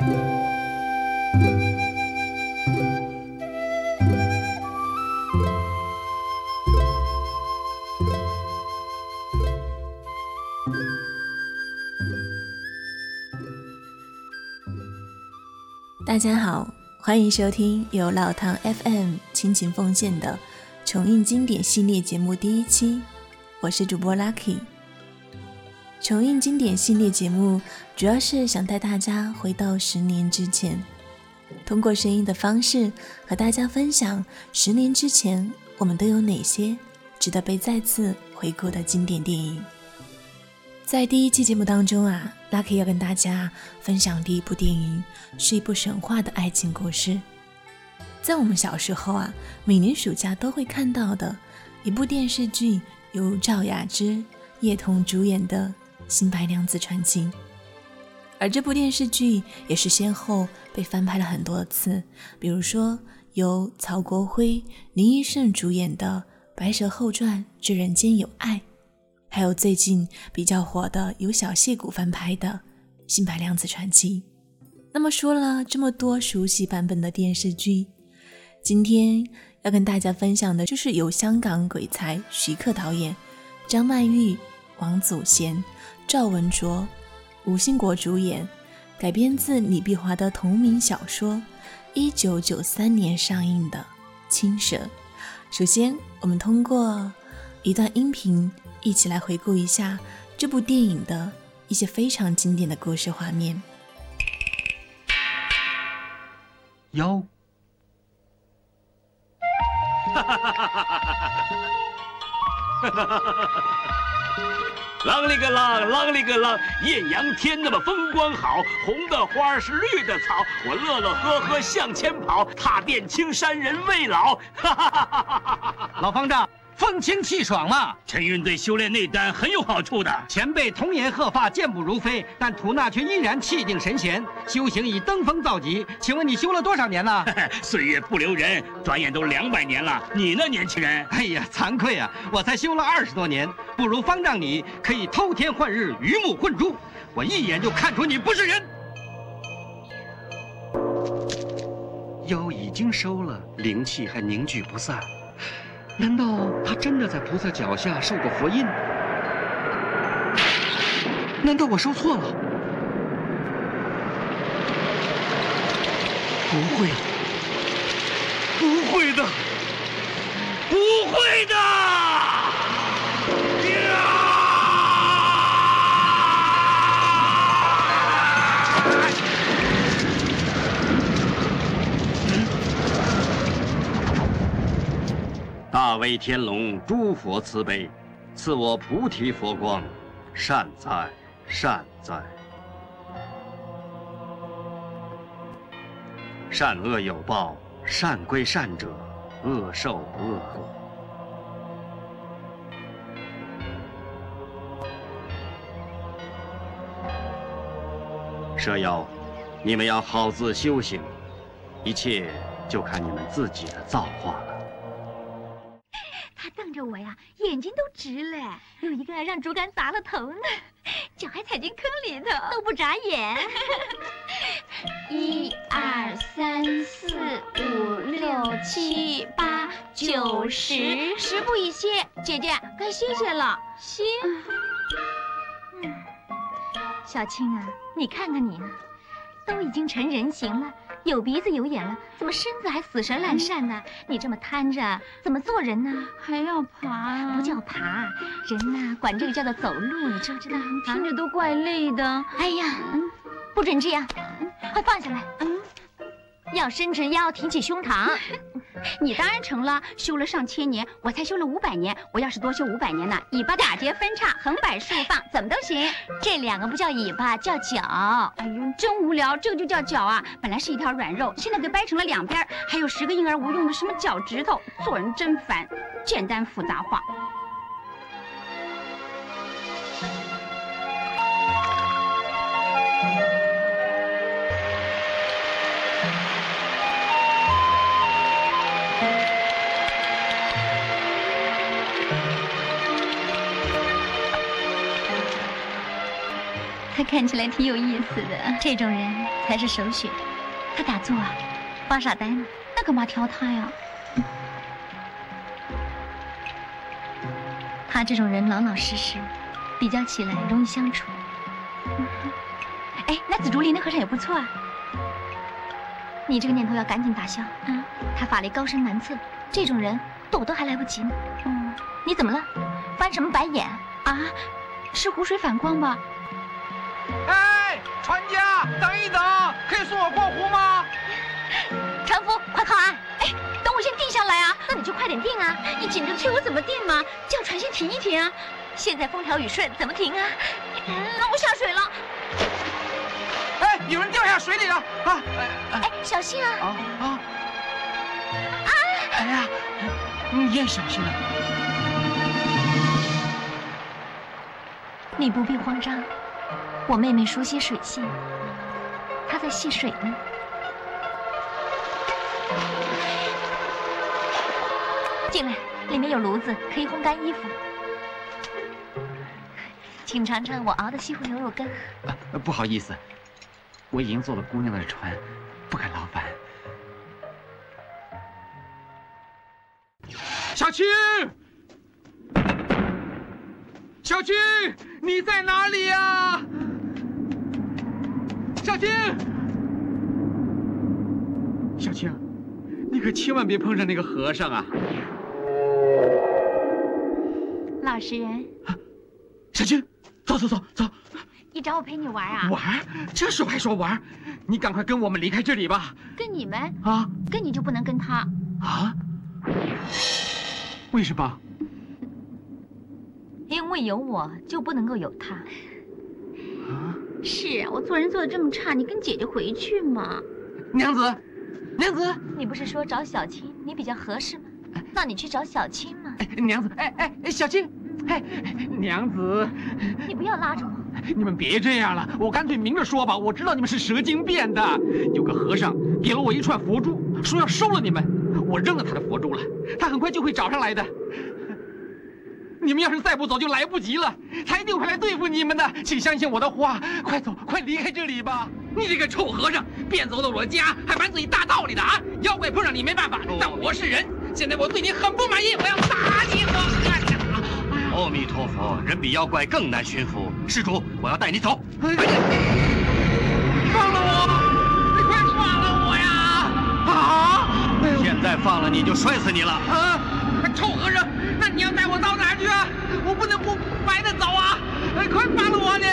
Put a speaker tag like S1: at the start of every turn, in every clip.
S1: 大家好，欢迎收听由老唐 FM 倾情奉献的重映经典系列节目第一期，我是主播 Lucky。重映经典系列节目主要是想带大家回到十年之前，通过声音的方式和大家分享十年之前我们都有哪些值得被再次回顾的经典电影。在第一期节目当中啊，Lucky 要跟大家分享第一部电影，是一部神话的爱情故事。在我们小时候啊，每年暑假都会看到的一部电视剧，由赵雅芝、叶童主演的《新白娘子传奇》。而这部电视剧也是先后被翻拍了很多次，比如说由曹国辉、林依盛主演的《白蛇后传之人间有爱》。还有最近比较火的由小谢谷翻拍的《新白娘子传奇》。那么说了这么多熟悉版本的电视剧，今天要跟大家分享的就是由香港鬼才徐克导演、张曼玉、王祖贤、赵文卓、吴兴国主演，改编自李碧华的同名小说，一九九三年上映的《青蛇》。首先，我们通过一段音频一起来回顾一下这部电影的一些非常经典的故事画面。
S2: 幺。啷里个啷，啷里个啷，艳阳天那么风光好，红的花是绿的草，我乐乐呵呵向前跑，踏遍青山人未老。哈哈哈哈哈哈！
S3: 老方丈。风清气爽嘛，
S2: 晨运对修炼内丹很有好处的。
S3: 前辈童颜鹤发，健步如飞，但吐纳却依然气定神闲，修行已登峰造极。请问你修了多少年了？
S2: 岁月不留人，转眼都两百年了。你呢，年轻人？
S3: 哎呀，惭愧啊，我才修了二十多年，不如方丈你可以偷天换日，鱼目混珠，我一眼就看出你不是人。妖已经收了，灵气还凝聚不散。难道他真的在菩萨脚下受过佛印？难道我收错了？不会，不会的，不会的。
S4: 大威天龙，诸佛慈悲，赐我菩提佛光，善哉善哉。善恶有报，善归善者，恶受恶果。蛇妖，你们要好自修行，一切就看你们自己的造化了。
S5: 瞪着我呀，眼睛都直了。有一个让竹竿砸了头呢，脚还踩进坑里头，都不眨眼。一二三四五六七八九十，十步一歇。姐姐，该歇歇了。歇。嗯，小青啊，你看看你，都已经成人形了。有鼻子有眼了，怎么身子还死神烂鳝呢？你这么瘫着，怎么做人呢？
S6: 还要爬啊？
S5: 不叫爬，人呐，管这个叫做走路，你知不知道？
S6: 听着都怪累的。
S5: 哎呀，不准这样，快放下来。嗯，要伸直腰，挺起胸膛。你当然成了，修了上千年，我才修了五百年。我要是多修五百年呢，尾巴打结分叉，横摆竖放，怎么都行。这两个不叫尾巴，叫脚。哎呦，真无聊，这个就叫脚啊！本来是一条软肉，现在给掰成了两边，还有十个婴儿无用的什么脚趾头，做人真烦。简单复杂化。他看起来挺有意思的，这种人才是首选。他打坐啊，发傻呆呢，那干嘛挑他呀？他这种人老老实实，比较起来容易相处。哎，那紫竹林那和尚也不错啊。你这个念头要赶紧打消啊！他法力高深难测，这种人躲都还来不及呢。嗯，你怎么了？翻什么白眼啊？是湖水反光吧？
S7: 哎，船家，等一等，可以送我过湖吗？
S5: 船夫，快靠岸！哎，等我先定下来啊。那你就快点定啊！你紧着催我怎么定嘛？叫船先停一停啊！现在风调雨顺，怎么停啊？那我下水了。
S7: 哎，有人掉下水里了啊！
S5: 哎，小心啊！
S7: 啊啊！啊！哎呀，你也小心啊！
S5: 你不必慌张，我妹妹熟悉水性，她在戏水呢。进来，里面有炉子，可以烘干衣服。请尝尝我熬的西湖牛肉羹。
S7: 呃，不好意思，我已经坐了姑娘的船，不敢劳烦。小青，小青，你在哪里呀？青，小青，你可千万别碰上那个和尚啊！
S5: 老实人，
S7: 小青，走走走走，
S5: 你找我陪你玩啊？
S7: 玩？这时候还说玩？你赶快跟我们离开这里吧！
S5: 跟你们
S7: 啊？
S5: 跟你就不能跟他
S7: 啊？为什么？
S5: 因为有我就不能够有他。
S7: 啊？
S5: 是我做人做的这么差，你跟姐姐回去嘛。
S7: 娘子，娘子，
S5: 你不是说找小青你比较合适吗？那你去找小青嘛。
S7: 哎，娘子，哎哎，小青，哎，娘子，
S5: 你不要拉着我。
S7: 你们别这样了，我干脆明着说吧。我知道你们是蛇精变的。有个和尚给了我一串佛珠，说要收了你们。我扔了他的佛珠了，他很快就会找上来的。你们要是再不走，就来不及了。他一定会来对付你们的，请相信我的话。快走，快离开这里吧！你这个臭和尚，变走了我家，还满嘴大道理的啊！妖怪碰上你没办法，但我是人。现在我对你很不满意，我要打你！我
S4: 阿弥陀佛，人比妖怪更难驯服。施主，我要带你走。
S7: 放了我！你快放了我呀！啊！
S4: 现在放了你就摔死你了！
S7: 啊！臭和尚，那你要带我到哪儿去啊？我不能不白的走啊！快放了我你！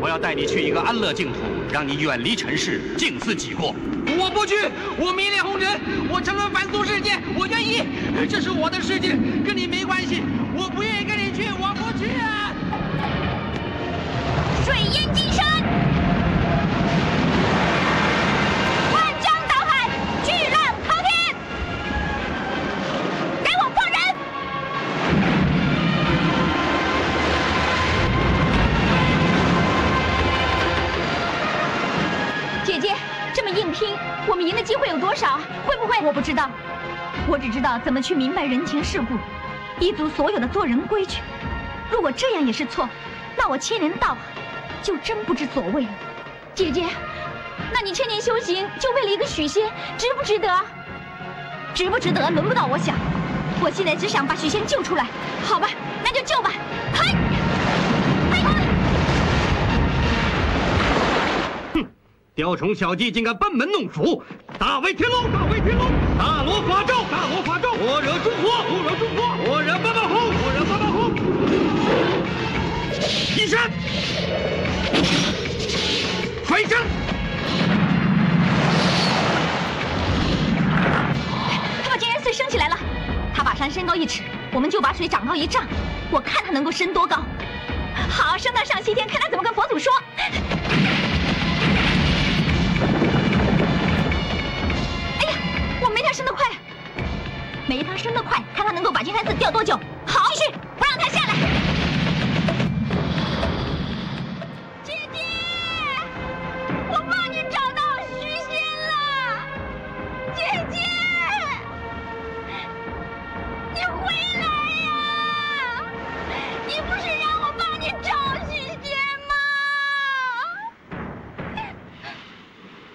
S4: 我要带你去一个安乐净土，让你远离尘世，静思己过。
S7: 我不去，我迷恋红尘，我沉沦凡俗世界，我愿意，这是我的世界，跟你没关系。我不愿意跟你去，我不去啊！
S5: 水淹金山，我们赢的机会有多少？会不会？我不知道，我只知道怎么去明白人情世故，一族所有的做人规矩。如果这样也是错，那我千年道就真不知所谓了。姐姐，那你千年修行就为了一个许仙，值不值得？值不值得，轮不到我想。我现在只想把许仙救出来。好吧，那就救吧。嘿，
S4: 雕虫小技，竟敢班门弄斧！大威天龙，大威天龙，大罗法咒，大罗法咒，火惹诸火，火惹诸火，火惹八八红，火惹八八红。一闪，快一闪！
S5: 他把金元穗升起来了，他把山升高一尺，我们就把水涨高一丈。我看他能够升多高。好，升到上西天，看他怎么跟佛祖说。没他升得快，没他升得快，看他能够把金山寺吊多久。好，继续，不让他下来。姐姐，我帮你找到许仙了，姐姐，你回来呀！你不是让我帮你找许仙吗？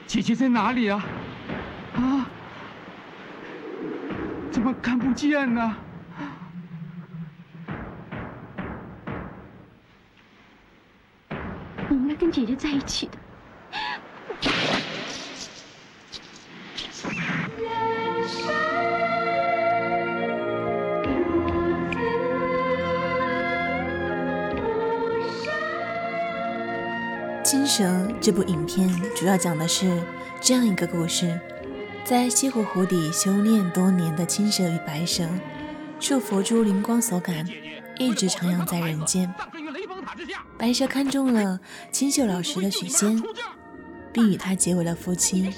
S7: 姐姐在哪里啊？啊？看不见呢？
S6: 我应该跟姐姐在一起的。
S8: 《金蛇》这部影片主要讲的是这样一个故事：在西湖湖底修炼多年的青蛇与白蛇，受佛珠灵光所感，一直徜徉在人间。白蛇看中了清秀老实的许仙，并与他结为了夫妻。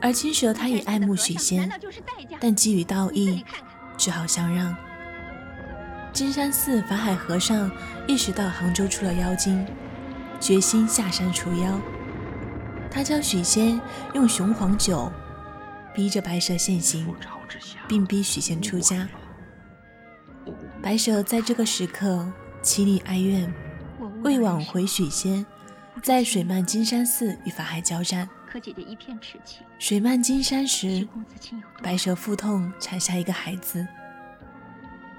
S8: 而青蛇他也爱慕许仙，但基于道义，只好相让。金山寺法海和尚意识到杭州出了妖精。决心下山除妖，他教许仙用雄黄酒逼着白蛇现形，并逼许仙出家。白蛇在这个时刻凄厉哀怨，为挽回许仙，在水漫金山寺与法海交战。
S6: 可姐姐一片痴情。
S8: 水漫金山时，白蛇腹痛产下一个孩子，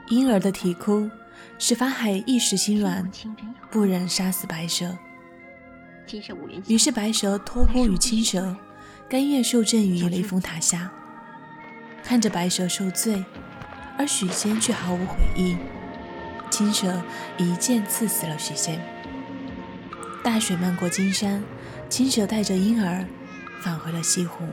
S8: 婴儿的啼哭使法海一时心软，不忍杀死白蛇。于是白蛇托孤于青蛇，甘愿受阵于雷峰塔下。看着白蛇受罪，而许仙却毫无悔意。青蛇一剑刺死了许仙。大水漫过金山，青蛇带着婴儿返回了西湖。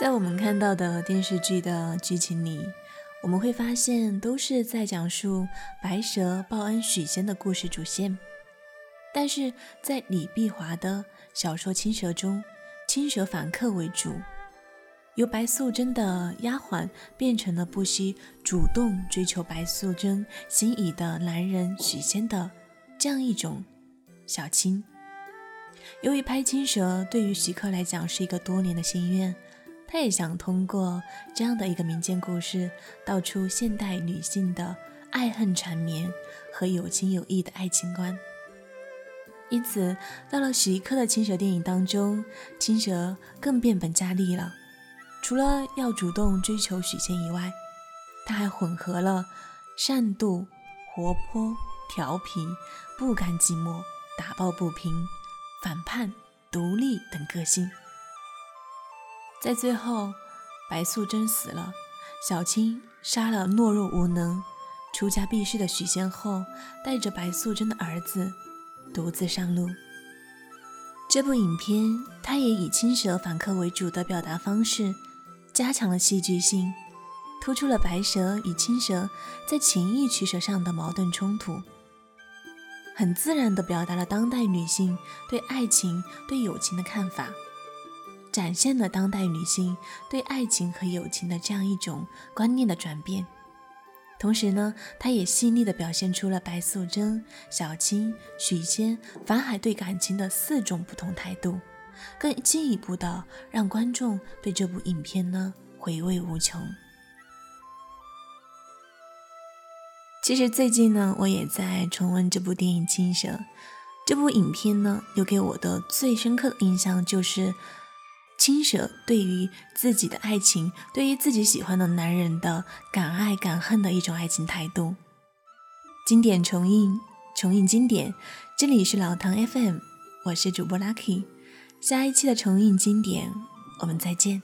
S1: 在我们看到的电视剧的剧情里，我们会发现都是在讲述白蛇报恩许仙的故事主线。但是在李碧华的小说《青蛇》中，青蛇反客为主，由白素贞的丫鬟变成了不惜主动追求白素贞心仪的男人许仙的这样一种小青。由于拍《青蛇》对于徐克来讲是一个多年的心愿，他也想通过这样的一个民间故事，道出现代女性的爱恨缠绵和有情有义的爱情观。因此，到了徐克的《青蛇》电影当中，青蛇更变本加厉了。除了要主动追求许仙以外，他还混合了善妒、活泼、调皮、不甘寂寞、打抱不平、反叛、独立等个性。在最后，白素贞死了，小青杀了懦弱无能、出家避世的许仙后，带着白素贞的儿子。独自上路。这部影片，它也以青蛇反客为主的表达方式，加强了戏剧性，突出了白蛇与青蛇在情义取舍上的矛盾冲突，很自然地表达了当代女性对爱情、对友情的看法，展现了当代女性对爱情和友情的这样一种观念的转变。同时呢，他也细腻地表现出了白素贞、小青、许仙、法海对感情的四种不同态度，更进一步的让观众对这部影片呢回味无穷。其实最近呢，我也在重温这部电影《青蛇》，这部影片呢，留给我的最深刻的印象就是。青蛇对于自己的爱情，对于自己喜欢的男人的敢爱敢恨的一种爱情态度。经典重映，重映经典。这里是老唐 FM，我是主播 Lucky。下一期的重映经典，我们再见。